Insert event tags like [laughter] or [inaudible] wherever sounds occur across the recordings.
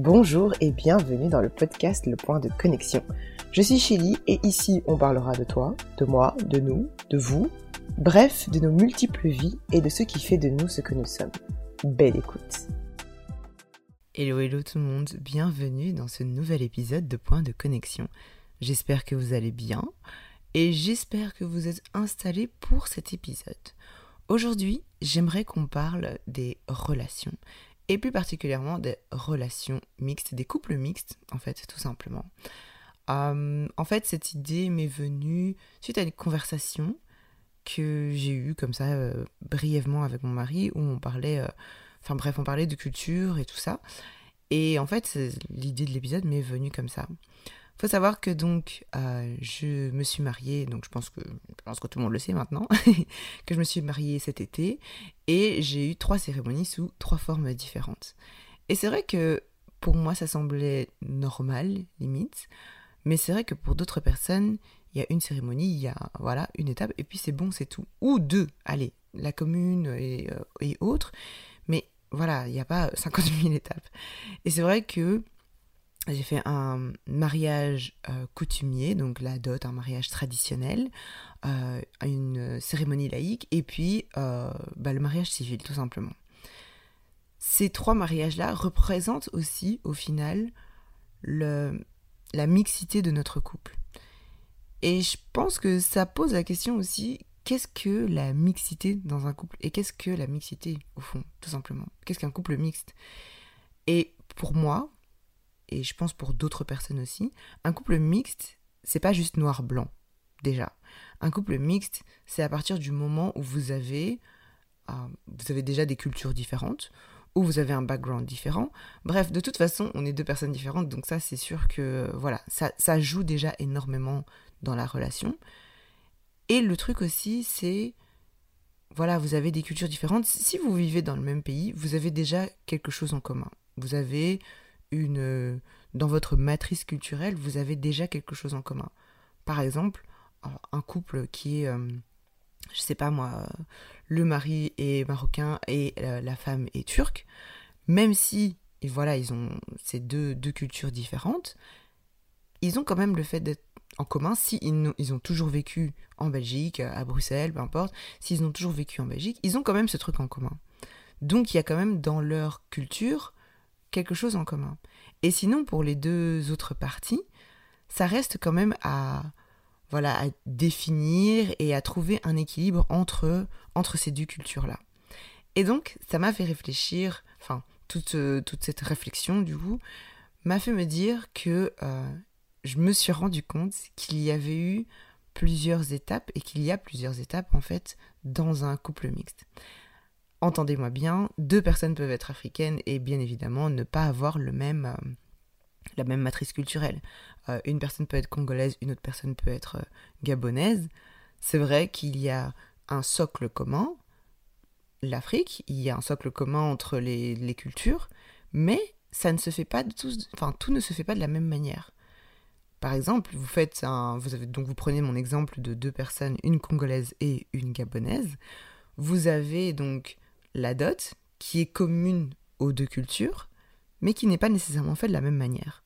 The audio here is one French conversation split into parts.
Bonjour et bienvenue dans le podcast Le Point de Connexion. Je suis Chili et ici on parlera de toi, de moi, de nous, de vous, bref, de nos multiples vies et de ce qui fait de nous ce que nous sommes. Belle écoute. Hello hello tout le monde, bienvenue dans ce nouvel épisode de Point de Connexion. J'espère que vous allez bien et j'espère que vous êtes installés pour cet épisode. Aujourd'hui, j'aimerais qu'on parle des relations et plus particulièrement des relations mixtes, des couples mixtes en fait tout simplement. Euh, en fait cette idée m'est venue suite à une conversation que j'ai eue comme ça euh, brièvement avec mon mari où on parlait, euh, enfin bref on parlait de culture et tout ça. Et en fait l'idée de l'épisode m'est venue comme ça faut savoir que donc euh, je me suis mariée, donc je pense que je pense que tout le monde le sait maintenant, [laughs] que je me suis mariée cet été et j'ai eu trois cérémonies sous trois formes différentes. Et c'est vrai que pour moi ça semblait normal limite, mais c'est vrai que pour d'autres personnes il y a une cérémonie, il y a voilà une étape et puis c'est bon c'est tout ou deux, allez la commune et, euh, et autres, mais voilà il n'y a pas 50 000 étapes. Et c'est vrai que j'ai fait un mariage euh, coutumier, donc la dot, un mariage traditionnel, euh, une cérémonie laïque, et puis euh, bah, le mariage civil, tout simplement. Ces trois mariages-là représentent aussi, au final, la mixité de notre couple. Et je pense que ça pose la question aussi, qu'est-ce que la mixité dans un couple Et qu'est-ce que la mixité, au fond, tout simplement? Qu'est-ce qu'un couple mixte? Et pour moi, et je pense pour d'autres personnes aussi, un couple mixte, c'est pas juste noir-blanc, déjà. Un couple mixte, c'est à partir du moment où vous avez, euh, vous avez déjà des cultures différentes, où vous avez un background différent. Bref, de toute façon, on est deux personnes différentes, donc ça, c'est sûr que, voilà, ça, ça joue déjà énormément dans la relation. Et le truc aussi, c'est, voilà, vous avez des cultures différentes. Si vous vivez dans le même pays, vous avez déjà quelque chose en commun. Vous avez une, dans votre matrice culturelle, vous avez déjà quelque chose en commun. Par exemple, un couple qui est, euh, je sais pas moi, le mari est marocain et euh, la femme est turque, même si, et voilà, ils ont ces deux, deux cultures différentes, ils ont quand même le fait d'être en commun, si ils, ils, ont toujours vécu en Belgique, à Bruxelles, peu importe, s'ils ont toujours vécu en Belgique, ils ont quand même ce truc en commun. Donc il y a quand même dans leur culture quelque chose en commun. Et sinon, pour les deux autres parties, ça reste quand même à, voilà, à définir et à trouver un équilibre entre, entre ces deux cultures-là. Et donc, ça m'a fait réfléchir, enfin, toute, toute cette réflexion, du coup, m'a fait me dire que euh, je me suis rendu compte qu'il y avait eu plusieurs étapes et qu'il y a plusieurs étapes, en fait, dans un couple mixte entendez-moi bien, deux personnes peuvent être africaines et bien évidemment ne pas avoir le même, euh, la même matrice culturelle. Euh, une personne peut être congolaise, une autre personne peut être euh, gabonaise. C'est vrai qu'il y a un socle commun, l'Afrique, il y a un socle commun entre les, les, cultures, mais ça ne se fait pas de enfin tout ne se fait pas de la même manière. Par exemple, vous faites un, vous avez, donc vous prenez mon exemple de deux personnes, une congolaise et une gabonaise. Vous avez donc la dot, qui est commune aux deux cultures, mais qui n'est pas nécessairement faite de la même manière.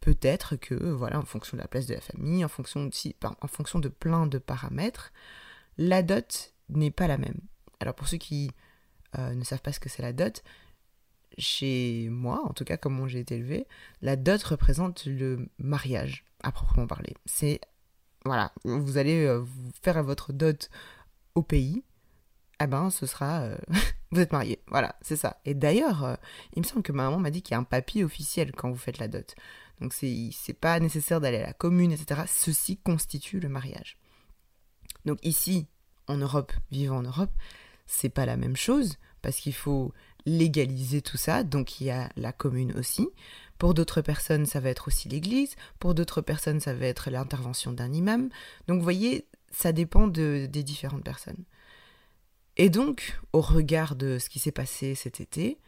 Peut-être que, voilà, en fonction de la place de la famille, en fonction, aussi, en fonction de plein de paramètres, la dot n'est pas la même. Alors pour ceux qui euh, ne savent pas ce que c'est la dot, chez moi, en tout cas comme j'ai été élevé, la dot représente le mariage, à proprement parler. C'est, voilà, vous allez euh, faire votre dot au pays, eh ben ce sera euh, [laughs] vous êtes marié. Voilà, c'est ça. Et d'ailleurs, euh, il me semble que ma maman m'a dit qu'il y a un papier officiel quand vous faites la dot. Donc c'est pas nécessaire d'aller à la commune, etc. Ceci constitue le mariage. Donc ici, en Europe, vivant en Europe, c'est pas la même chose parce qu'il faut légaliser tout ça. Donc il y a la commune aussi. Pour d'autres personnes, ça va être aussi l'église. Pour d'autres personnes, ça va être l'intervention d'un imam. Donc vous voyez, ça dépend de, des différentes personnes. Et donc, au regard de ce qui s'est passé cet été,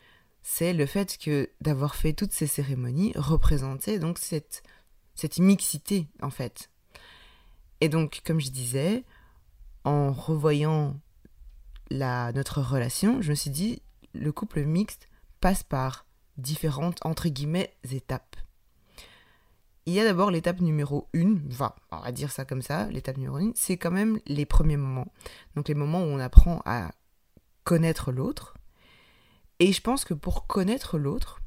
c'est le fait que d'avoir fait toutes ces cérémonies représentait donc cette, cette mixité en fait. Et donc, comme je disais, en revoyant la, notre relation, je me suis dit, le couple mixte passe par différentes, entre guillemets, étapes. Il y a d'abord l'étape numéro 1, enfin, on va dire ça comme ça, l'étape numéro 1, c'est quand même les premiers moments. Donc les moments où on apprend à connaître l'autre. Et je pense que pour connaître l'autre,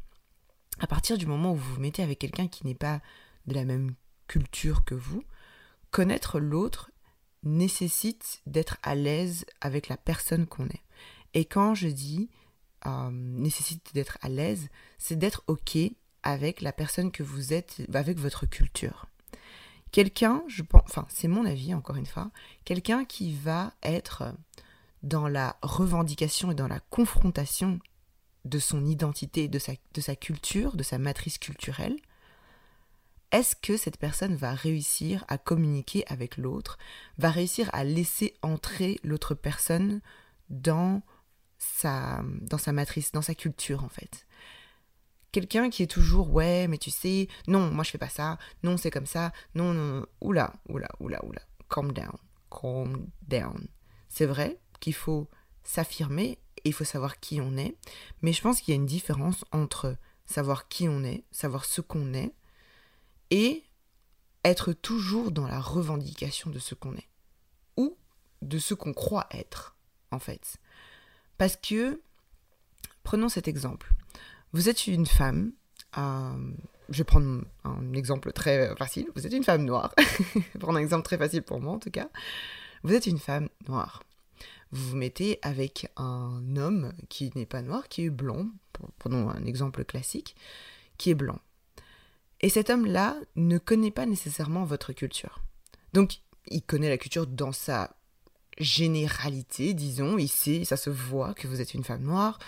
à partir du moment où vous vous mettez avec quelqu'un qui n'est pas de la même culture que vous, connaître l'autre nécessite d'être à l'aise avec la personne qu'on est. Et quand je dis euh, nécessite d'être à l'aise, c'est d'être OK avec la personne que vous êtes, avec votre culture. Quelqu'un, je pense, enfin c'est mon avis encore une fois, quelqu'un qui va être dans la revendication et dans la confrontation de son identité, de sa, culture, de sa matrice culturelle, est-ce que cette personne va réussir à communiquer avec l'autre, va réussir à laisser entrer l'autre personne dans sa, dans sa matrice, dans sa culture en fait? Quelqu'un qui est toujours ouais mais tu sais non moi je fais pas ça non c'est comme ça non non, oula oula oula oula. Calm down calm down. C'est vrai qu'il faut s'affirmer et il faut savoir qui on est mais je pense qu'il y a une différence entre savoir qui on est savoir ce qu'on est et être toujours dans la revendication de ce qu'on est ou de ce qu'on croit être en fait. Parce que prenons cet exemple vous êtes une femme, euh, je vais prendre un exemple très facile, vous êtes une femme noire, [laughs] prendre un exemple très facile pour moi en tout cas, vous êtes une femme noire. Vous vous mettez avec un homme qui n'est pas noir, qui est blanc, prenons un exemple classique, qui est blanc. Et cet homme-là ne connaît pas nécessairement votre culture. Donc, il connaît la culture dans sa généralité, disons, il sait, ça se voit que vous êtes une femme noire,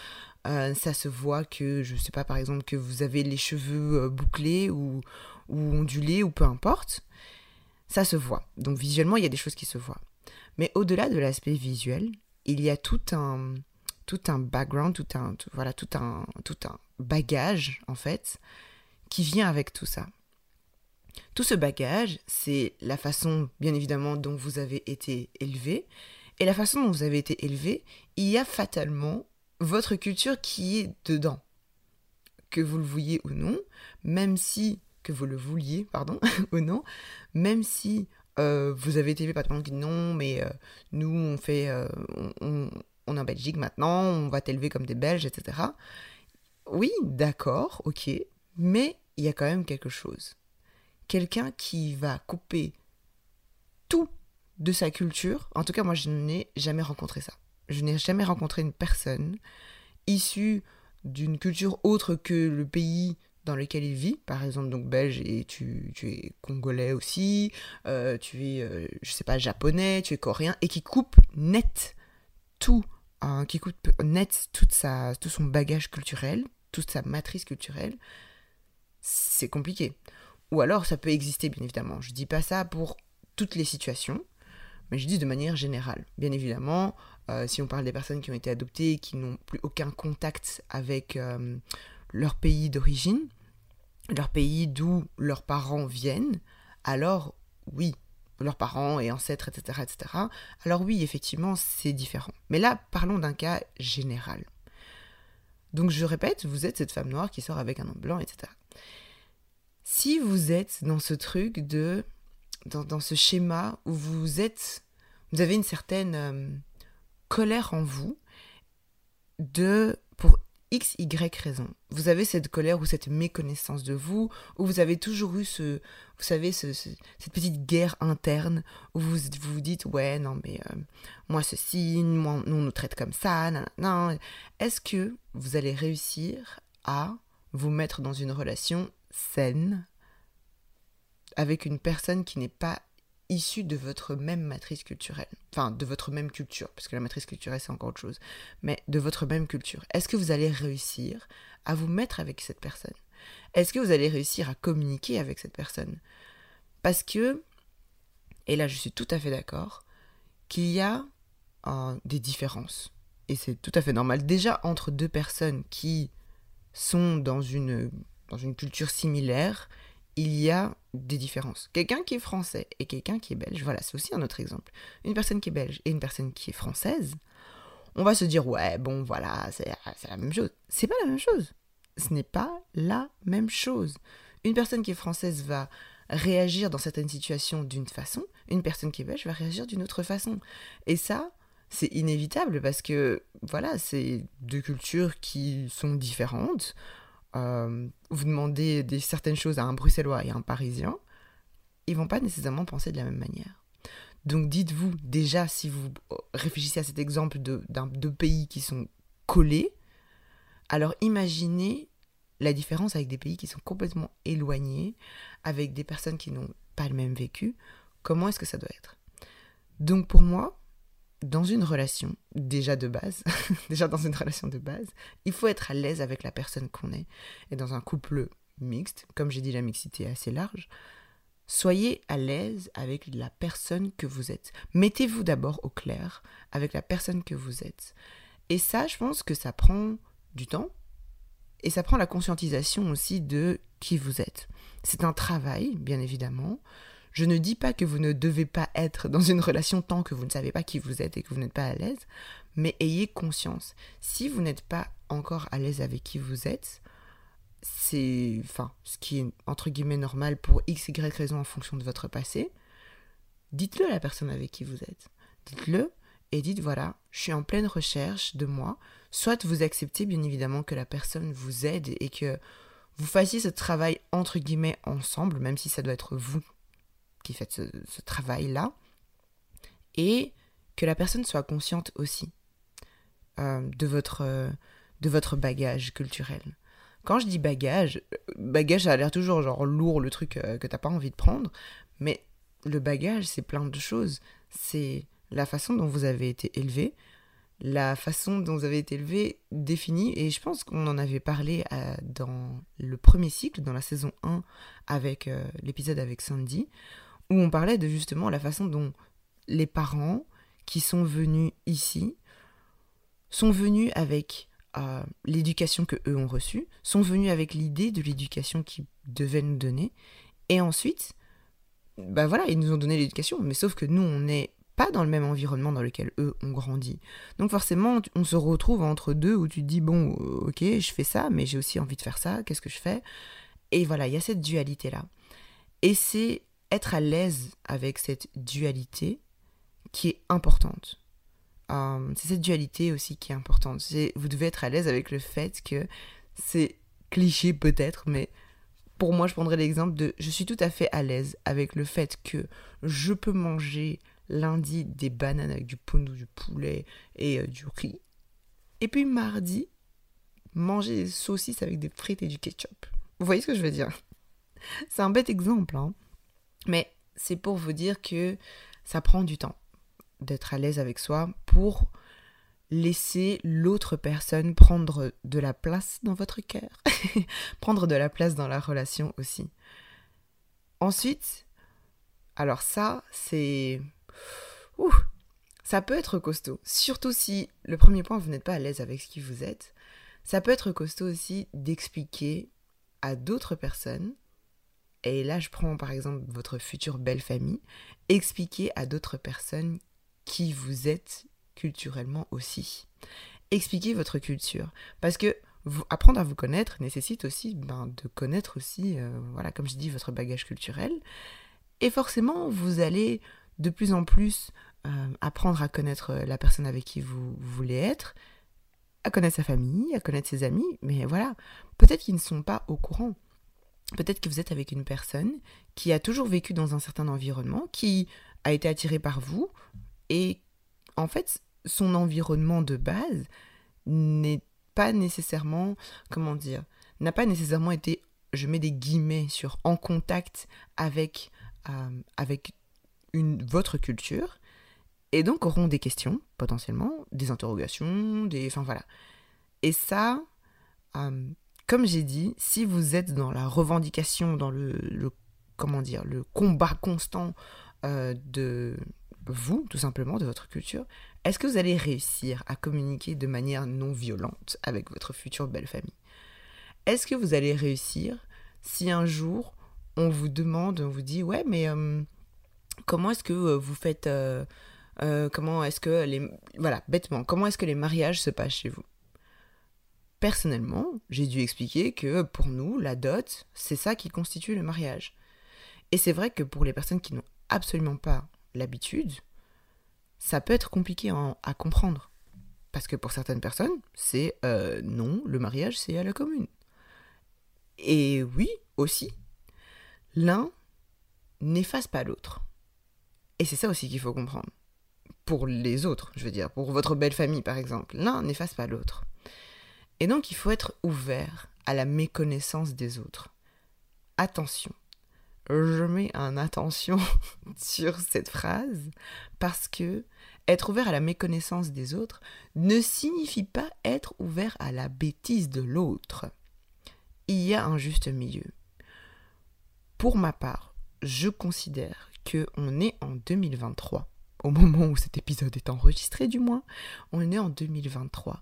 euh, ça se voit que, je sais pas, par exemple, que vous avez les cheveux euh, bouclés ou, ou ondulés ou peu importe. Ça se voit. Donc visuellement, il y a des choses qui se voient. Mais au-delà de l'aspect visuel, il y a tout un, tout un background, tout un, voilà, tout un, tout un bagage, en fait, qui vient avec tout ça. Tout ce bagage, c'est la façon, bien évidemment, dont vous avez été élevé. Et la façon dont vous avez été élevé, il y a fatalement votre culture qui est dedans. Que vous le vouliez ou non, même si, que vous le vouliez, pardon, [laughs] ou non, même si euh, vous avez été par exemple non, mais euh, nous on fait, euh, on, on, est en Belgique maintenant, on va t'élever comme des Belges, etc. Oui, d'accord, ok, mais il y a quand même quelque chose. Quelqu'un qui va couper tout de sa culture, en tout cas moi je n'ai jamais rencontré ça je n'ai jamais rencontré une personne issue d'une culture autre que le pays dans lequel il vit, par exemple donc belge et tu, es congolais aussi, euh, tu es, euh, je sais pas, japonais, tu es coréen, et qui coupe net tout, hein, qui coupe net tout son bagage culturel, toute sa matrice culturelle, c'est compliqué. Ou alors ça peut exister bien évidemment, je dis pas ça pour toutes les situations, mais je dis de manière générale. Bien évidemment, euh, si on parle des personnes qui ont été adoptées, qui n'ont plus aucun contact avec euh, leur pays d'origine, leur pays d'où leurs parents viennent, alors oui, leurs parents et ancêtres, etc., etc., alors oui, effectivement, c'est différent. Mais là, parlons d'un cas général. Donc je répète, vous êtes cette femme noire qui sort avec un homme blanc, etc. Si vous êtes dans ce truc de... dans, dans ce schéma où vous êtes... vous avez une certaine... Euh, colère en vous de pour x y raison. Vous avez cette colère ou cette méconnaissance de vous, ou vous avez toujours eu ce, vous savez, ce, cette petite guerre interne où vous vous, dites ouais non mais euh, moi ceci, moi on nous traite comme ça, non, non. Est-ce que vous allez réussir à vous mettre dans une relation saine avec une personne qui n'est pas issus de votre même matrice culturelle. Enfin, de votre même culture, parce que la matrice culturelle, c'est encore autre chose. Mais de votre même culture. Est-ce que vous allez réussir à vous mettre avec cette personne? Est-ce que vous allez réussir à communiquer avec cette personne? Parce que, et là je suis tout à fait d'accord, qu'il y a des différences. Et c'est tout à fait normal. Déjà, entre deux personnes qui sont dans une culture similaire, il y a des différences. Quelqu'un qui est français et quelqu'un qui est belge, voilà, c'est aussi un autre exemple. Une personne qui est belge et une personne qui est française, on va se dire, ouais, bon, voilà, c'est la même chose. C'est pas la même chose. ce n'est pas la même chose. Une personne qui est française va réagir dans certaines situations d'une façon, une personne qui est belge va réagir d'une autre façon. Et ça, c'est inévitable parce que, voilà, c'est deux cultures qui sont différentes. Euh, vous demandez des, certaines choses à un Bruxellois et à un Parisien, ils vont pas nécessairement penser de la même manière. Donc dites-vous déjà, si vous réfléchissez à cet exemple de, deux pays qui sont collés, alors imaginez la différence avec des pays qui sont complètement éloignés, avec des personnes qui n'ont pas le même vécu. Comment est-ce que ça doit être? Donc pour moi, dans une relation, déjà de base, [laughs] déjà dans une relation de base, il faut être à l'aise avec la personne qu'on est. Et dans un couple mixte, comme j'ai dit, la mixité est assez large, soyez à l'aise avec la personne que vous êtes. Mettez-vous d'abord au clair avec la personne que vous êtes. Et ça, je pense que ça prend du temps et ça prend la conscientisation aussi de qui vous êtes. C'est un travail, bien évidemment. Je ne dis pas que vous ne devez pas être dans une relation tant que vous ne savez pas qui vous êtes et que vous n'êtes pas à l'aise, mais ayez conscience. Si vous n'êtes pas encore à l'aise avec qui vous êtes, c'est enfin ce qui est entre guillemets normal pour x y raison en fonction de votre passé. Dites-le à la personne avec qui vous êtes. Dites-le et dites voilà, je suis en pleine recherche de moi. Soit vous acceptez bien évidemment que la personne vous aide et que vous fassiez ce travail entre guillemets ensemble, même si ça doit être vous qui faites ce, travail-là, et que la personne soit consciente aussi euh, de, votre, de votre bagage culturel. Quand je dis bagage, bagage ça a l'air toujours genre lourd, le truc euh, que t'as pas envie de prendre, mais le bagage c'est plein de choses. C'est la façon dont vous avez été élevé, la façon dont vous avez été élevé définie, et je pense qu'on en avait parlé euh, dans le premier cycle, dans la saison 1, avec l'épisode avec Sandy, où on parlait de justement la façon dont les parents qui sont venus ici sont venus avec euh, l'éducation que eux ont reçue, sont venus avec l'idée de l'éducation qu'ils devaient nous donner, et ensuite, bah voilà, ils nous ont donné l'éducation, mais sauf que nous, on n'est pas dans le même environnement dans lequel eux ont grandi. Donc forcément, on se retrouve entre deux où tu te dis, bon, ok, je fais ça, mais j'ai aussi envie de faire ça, qu'est-ce que je fais? Et voilà, il y a cette dualité-là. Et c'est être à l'aise avec cette dualité qui est importante. Euh, c'est cette dualité aussi qui est importante. Vous devez être à l'aise avec le fait que c'est cliché peut-être, mais pour moi, je prendrais l'exemple de je suis tout à fait à l'aise avec le fait que je peux manger lundi des bananes avec du poundou, du poulet et euh, du riz. Et puis mardi, manger des saucisses avec des frites et du ketchup. Vous voyez ce que je veux dire? C'est un bête exemple, hein. Mais c'est pour vous dire que ça prend du temps d'être à l'aise avec soi pour laisser l'autre personne prendre de la place dans votre cœur, [laughs] prendre de la place dans la relation aussi. Ensuite, alors ça, c'est... Ouh, ça peut être costaud, surtout si le premier point, vous n'êtes pas à l'aise avec ce qui vous êtes. Ça peut être costaud aussi d'expliquer à d'autres personnes et là je prends par exemple votre future belle famille, expliquez à d'autres personnes qui vous êtes culturellement aussi. Expliquez votre culture. Parce que vous, apprendre à vous connaître nécessite aussi ben, de connaître aussi, euh, voilà, comme je dis, votre bagage culturel. Et forcément, vous allez de plus en plus euh, apprendre à connaître la personne avec qui vous voulez être, à connaître sa famille, à connaître ses amis, mais voilà, peut-être qu'ils ne sont pas au courant. Peut-être que vous êtes avec une personne qui a toujours vécu dans un certain environnement, qui a été attirée par vous, et en fait, son environnement de base n'est pas nécessairement, comment dire, n'a pas nécessairement été, je mets des guillemets sur, en contact avec, euh, avec votre culture, et donc auront des questions, potentiellement, des interrogations, des... Enfin voilà. Et ça, euh, comme j'ai dit, si vous êtes dans la revendication, dans le, comment dire, le combat constant euh, de vous, tout simplement, de votre culture, est-ce que vous allez réussir à communiquer de manière non violente avec votre future belle famille? Est-ce que vous allez réussir si un jour on vous demande, on vous dit, ouais, mais euh, comment est-ce que euh, vous faites, comment est-ce que les, voilà, bêtement, comment est-ce que les mariages se passent chez vous? Personnellement, j'ai dû expliquer que pour nous, la dot, c'est ça qui constitue le mariage. Et c'est vrai que pour les personnes qui n'ont absolument pas l'habitude, ça peut être compliqué à, comprendre. Parce que pour certaines personnes, c'est euh, non, le mariage, c'est à la commune. Et oui, aussi, l'un n'efface pas l'autre. Et c'est ça aussi qu'il faut comprendre. Pour les autres, je veux dire, pour votre belle famille par exemple, l'un n'efface pas l'autre. Et donc il faut être ouvert à la méconnaissance des autres. Attention, je mets un attention [laughs] sur cette phrase parce que être ouvert à la méconnaissance des autres ne signifie pas être ouvert à la bêtise de l'autre. Il y a un juste milieu. Pour ma part, je considère que on est en 2023, au moment où cet épisode est enregistré du moins, on est en 2023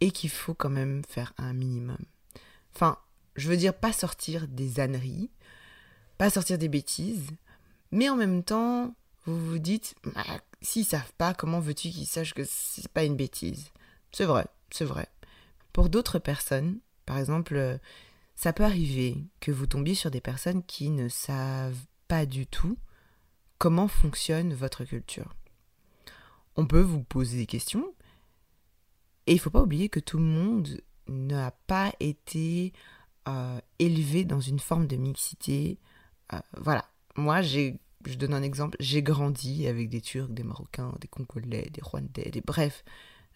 et qu'il faut quand même faire un minimum. Enfin, je veux dire pas sortir des âneries, pas sortir des bêtises, mais en même temps, vous vous dites, ah, s'ils savent pas, comment veux-tu qu'ils sachent que c'est pas une bêtise? C'est vrai, c'est vrai. Pour d'autres personnes, par exemple, euh, ça peut arriver que vous tombiez sur des personnes qui ne savent pas du tout comment fonctionne votre culture. On peut vous poser des questions, et il ne faut pas oublier que tout le monde n'a pas été euh, élevé dans une forme de mixité. Euh, voilà, moi j'ai, je donne un exemple, j'ai grandi avec des Turcs, des Marocains, des Congolais, des Rwandais, des bref,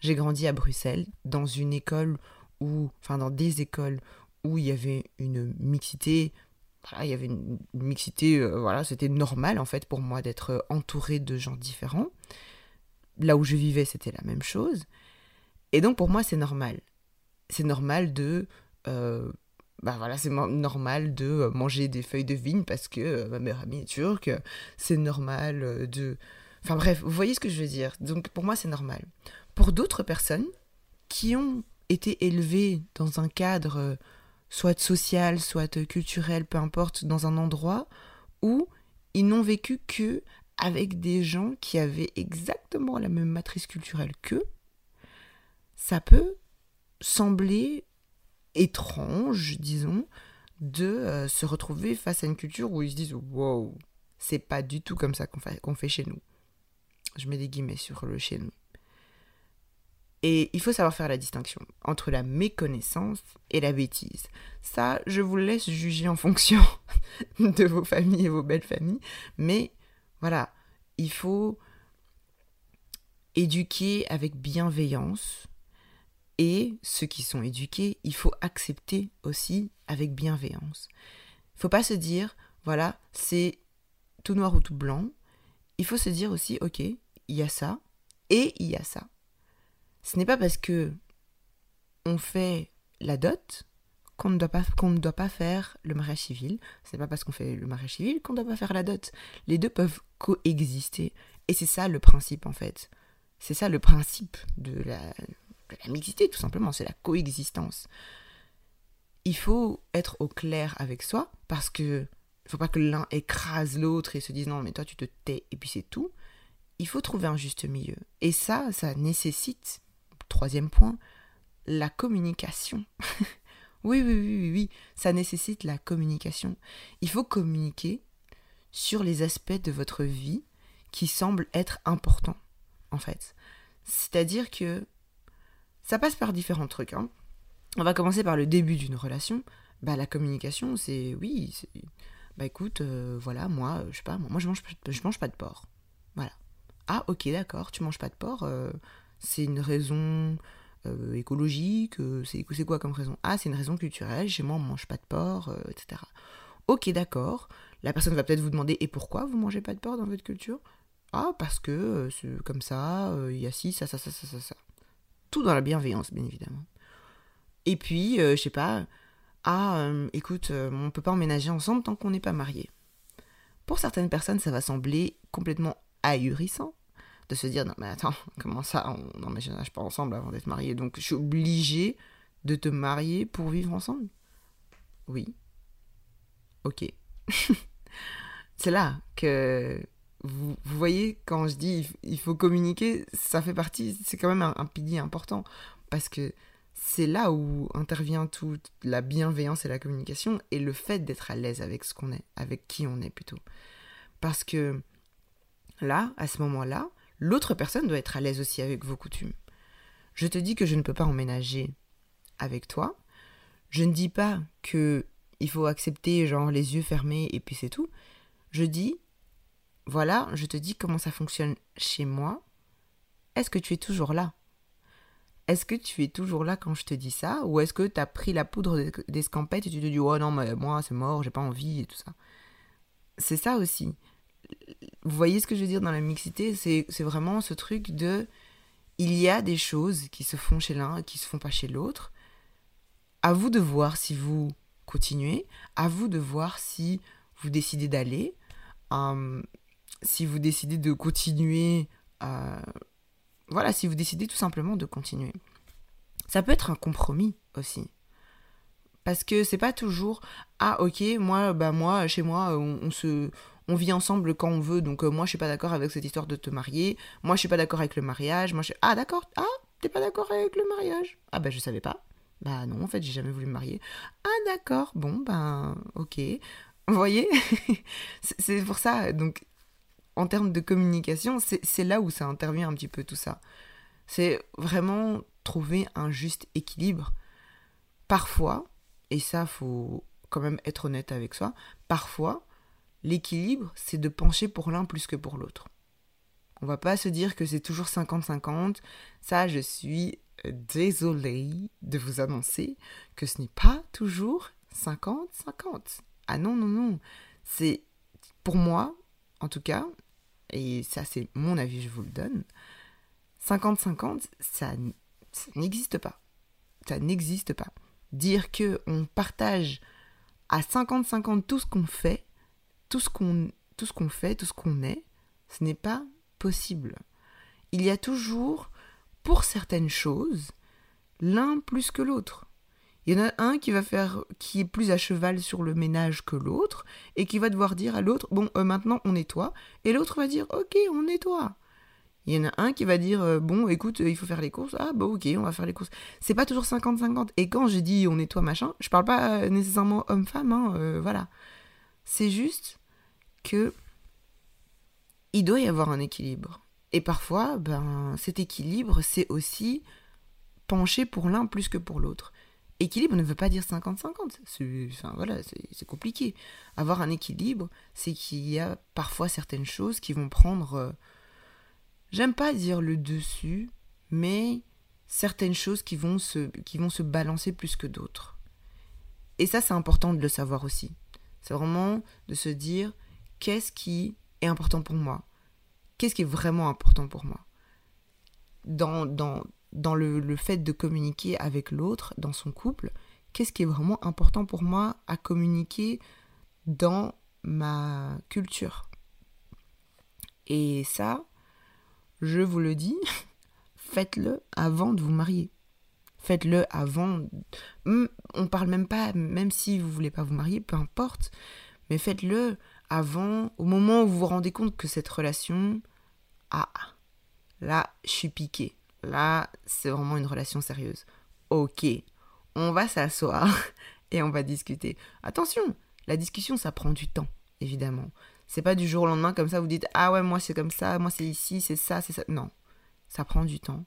j'ai grandi à Bruxelles dans une école où, enfin dans des écoles où il y avait une mixité il y avait une mixité, euh, voilà, c'était normal en fait pour moi d'être entouré de gens différents. Là où je vivais, c'était la même chose. Et donc pour moi, c'est normal. C'est normal de... Euh, bah voilà, c'est normal de euh, manger des feuilles de vigne parce que euh, ma mère amie est turque. C'est normal de... Enfin bref, vous voyez ce que je veux dire. Donc pour moi, c'est normal. Pour d'autres personnes qui ont été élevées dans un cadre soit social, soit culturel, peu importe, dans un endroit où ils n'ont vécu que avec des gens qui avaient exactement la même matrice culturelle qu'eux, ça peut sembler étrange, disons, de euh, se retrouver face à une culture où ils se disent Wow, c'est pas du tout comme ça qu'on fait, fait chez nous. Je mets des guillemets sur le chez nous. Et il faut savoir faire la distinction entre la méconnaissance et la bêtise. Ça, je vous laisse juger en fonction [laughs] de vos familles et vos belles familles. Mais voilà, il faut éduquer avec bienveillance et ceux qui sont éduqués, il faut accepter aussi avec bienveillance. Il faut pas se dire, voilà, c'est tout noir ou tout blanc. Il faut se dire aussi, ok, il y a ça et il y a ça. Ce n'est pas parce que on fait la dot qu'on ne doit pas qu'on ne doit pas faire le mariage civil. Ce n'est pas parce qu'on fait le mariage civil qu'on ne doit pas faire la dot. Les deux peuvent coexister et c'est ça le principe en fait. C'est ça le principe de la la mixité, tout simplement, c'est la coexistence. Il faut être au clair avec soi, parce que faut pas que l'un écrase l'autre et se dise non, mais toi tu te tais et puis c'est tout. Il faut trouver un juste milieu. Et ça, ça nécessite, troisième point, la communication. [laughs] oui, oui, oui, oui, oui, ça nécessite la communication. Il faut communiquer sur les aspects de votre vie qui semblent être importants, en fait. C'est-à-dire que ça passe par différents trucs. Hein. On va commencer par le début d'une relation. Bah, la communication, c'est oui, bah écoute, euh, voilà, moi, je sais pas, moi, je mange, je mange pas de porc. Voilà. Ah, ok, d'accord, tu manges pas de porc, euh, c'est une raison euh, écologique, c'est quoi comme raison? Ah, c'est une raison culturelle, chez moi on mange pas de porc, etc. Ok, d'accord. La personne va peut-être vous demander et pourquoi vous mangez pas de porc dans votre culture? Ah, parce que c'est comme ça, il y a ci, ça, ça, ça, ça, ça dans la bienveillance, bien évidemment. Et puis, euh, je sais pas, ah, euh, écoute, euh, on peut pas emménager ensemble tant qu'on n'est pas marié. Pour certaines personnes, ça va sembler complètement ahurissant de se dire non mais attends [laughs] comment ça on n'emménage pas ensemble avant d'être marié donc je suis obligé de te marier pour vivre ensemble? Oui ok [laughs] c'est là que vous, voyez, quand je dis il faut communiquer, ça fait partie, c'est quand même un, pilier important. Parce que c'est là où intervient toute la bienveillance et la communication et le fait d'être à l'aise avec ce qu'on est, avec qui on est plutôt. Parce que là, à ce moment-là, l'autre personne doit être à l'aise aussi avec vos coutumes. Je te dis que je ne peux pas emménager avec toi. Je ne dis pas que il faut accepter genre les yeux fermés et puis c'est tout. Je dis voilà, je te dis comment ça fonctionne chez moi. Est-ce que tu es toujours là? Est-ce que tu es toujours là quand je te dis ça? Ou est-ce que tu as pris la poudre d'escampette et tu te dis oh non mais moi c'est mort, j'ai pas envie et tout ça? C'est ça aussi. Vous voyez ce que je veux dire dans la mixité? C'est vraiment ce truc de il y a des choses qui se font chez l'un et qui se font pas chez l'autre. À vous de voir si vous continuez, à vous de voir si vous décidez d'aller, hum, si vous décidez de continuer, voilà, si vous décidez tout simplement de continuer. Ça peut être un compromis aussi. Parce que c'est pas toujours ah ok moi bah moi chez moi on se on vit ensemble quand on veut, donc euh, moi je suis pas d'accord avec cette histoire de te marier, moi je suis pas d'accord avec le mariage, moi je ah d'accord, ah t'es pas d'accord avec le mariage, ah bah je savais pas, bah non en fait j'ai jamais voulu me marier, ah d'accord, bon ben ok, vous voyez, [laughs] c'est pour ça, donc en termes de communication, c'est là où ça intervient un petit peu tout ça, c'est vraiment trouver un juste équilibre. Parfois, et ça faut quand même être honnête avec soi, parfois l'équilibre, c'est de pencher pour l'un plus que pour l'autre. On va pas se dire que c'est toujours 50-50. Ça, je suis désolée de vous annoncer que ce n'est pas toujours 50-50. Ah non, non, non. C'est, pour moi, en tout cas, et ça c'est mon avis, je vous le donne, 50-50, ça, n'existe pas. Ça n'existe pas. Dire que on partage à 50-50 tout ce qu'on fait, tout ce qu'on tout ce qu'on fait, tout ce qu'on est, ce n'est pas possible. Il y a toujours, pour certaines choses, l'un plus que l'autre. Il y en a un qui va faire, qui est plus à cheval sur le ménage que l'autre, et qui va devoir dire à l'autre, bon, euh, maintenant on nettoie, et l'autre va dire, ok, on nettoie. Il y en a un qui va dire, euh, bon, écoute, il faut faire les courses, ah bah ok, on va faire les courses. C'est pas toujours 50-50. Et quand j'ai dit on nettoie machin, je parle pas euh, nécessairement homme-femme, hein, voilà. C'est juste que il doit y avoir un équilibre. Et parfois, ben, cet équilibre, c'est aussi pencher pour l'un plus que pour l'autre. Équilibre ne veut pas dire 50-50. C'est, enfin, voilà, c'est, compliqué. Avoir un équilibre, c'est qu'il y a parfois certaines choses qui vont prendre, euh, j'aime pas dire le dessus, mais certaines choses qui vont se, qui vont se balancer plus que d'autres. Et ça, c'est important de le savoir aussi. C'est vraiment de se dire, qu'est-ce qui est important pour moi? Qu'est-ce qui est vraiment important pour moi? Dans, dans, dans le, fait de communiquer avec l'autre, dans son couple, qu'est-ce qui est vraiment important pour moi à communiquer dans ma culture? Et ça, je vous le dis, [laughs] faites-le avant de vous marier. Faites-le avant. Hmm, on parle même pas, même si vous voulez pas vous marier, peu importe. Mais faites-le avant, au moment où vous vous rendez compte que cette relation, ah, là, je suis piqué. Là, c'est vraiment une relation sérieuse. Ok, on va s'asseoir [laughs] et on va discuter. Attention, la discussion, ça prend du temps, évidemment. C'est pas du jour au lendemain comme ça, vous dites Ah ouais, moi c'est comme ça, moi c'est ici, c'est ça, c'est ça. Non, ça prend du temps.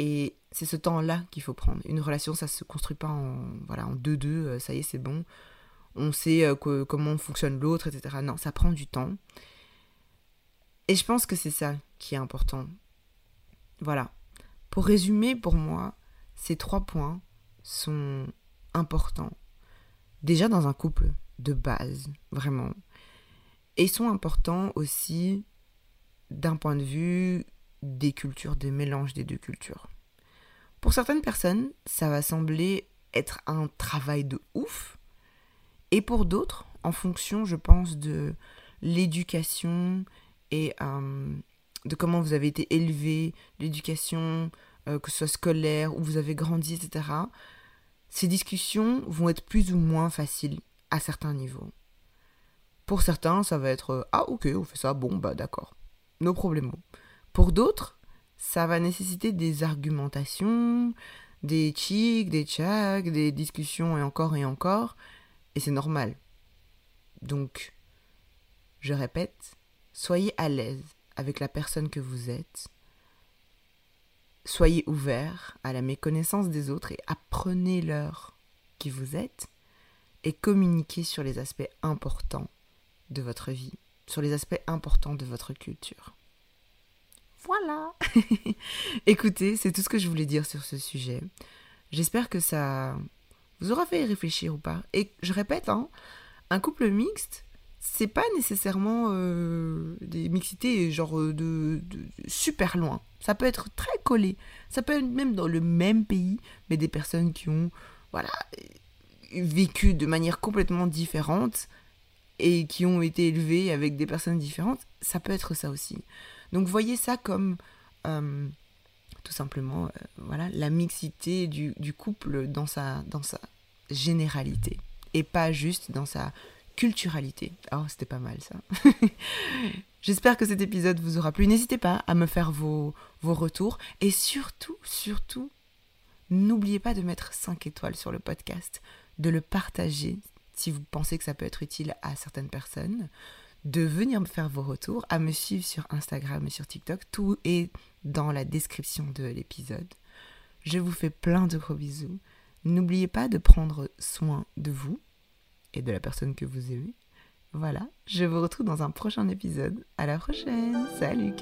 Et c'est ce temps-là qu'il faut prendre. Une relation, ça se construit pas en voilà en deux deux. Euh, ça y est, c'est bon on sait euh, comment fonctionne l'autre, etc. Non, ça prend du temps. Et je pense que c'est ça qui est important. Voilà. Pour résumer, pour moi, ces trois points sont importants. Déjà dans un couple de base, vraiment. Et sont importants aussi d'un point de vue des cultures, des mélanges des deux cultures. Pour certaines personnes, ça va sembler être un travail de ouf, et pour d'autres, en fonction, je pense, de l'éducation et euh, de comment vous avez été élevé, l'éducation, euh, que ce soit scolaire, où vous avez grandi, etc., ces discussions vont être plus ou moins faciles à certains niveaux. Pour certains, ça va être euh, Ah, ok, on fait ça, bon, bah d'accord, nos problèmes. Pour d'autres, ça va nécessiter des argumentations, des chics, des tchacs, des discussions et encore et encore. Et c'est normal. Donc, je répète, soyez à l'aise avec la personne que vous êtes. Soyez ouvert à la méconnaissance des autres et apprenez-leur qui vous êtes et communiquez sur les aspects importants de votre vie, sur les aspects importants de votre culture. Voilà. [laughs] Écoutez, c'est tout ce que je voulais dire sur ce sujet. J'espère que ça vous aura fait réfléchir ou pas. Et je répète, hein, un couple mixte, c'est pas nécessairement euh, des mixités genre euh, de, super loin. Ça peut être très collé. Ça peut être même dans le même pays, mais des personnes qui ont voilà vécu de manière complètement différente et qui ont été élevées avec des personnes différentes. Ça peut être ça aussi. Donc voyez ça comme euh, tout simplement voilà la mixité du, du couple dans sa dans sa généralité et pas juste dans sa culturalité. Oh, c'était pas mal ça. [laughs] J'espère que cet épisode vous aura plu. N'hésitez pas à me faire vos, vos retours et surtout, surtout, n'oubliez pas de mettre 5 étoiles sur le podcast, de le partager si vous pensez que ça peut être utile à certaines personnes, de venir me faire vos retours, à me suivre sur Instagram et sur TikTok. Tout est dans la description de l'épisode. Je vous fais plein de gros bisous. N'oubliez pas de prendre soin de vous et de la personne que vous aimez. Voilà, je vous retrouve dans un prochain épisode. À la prochaine. Salut.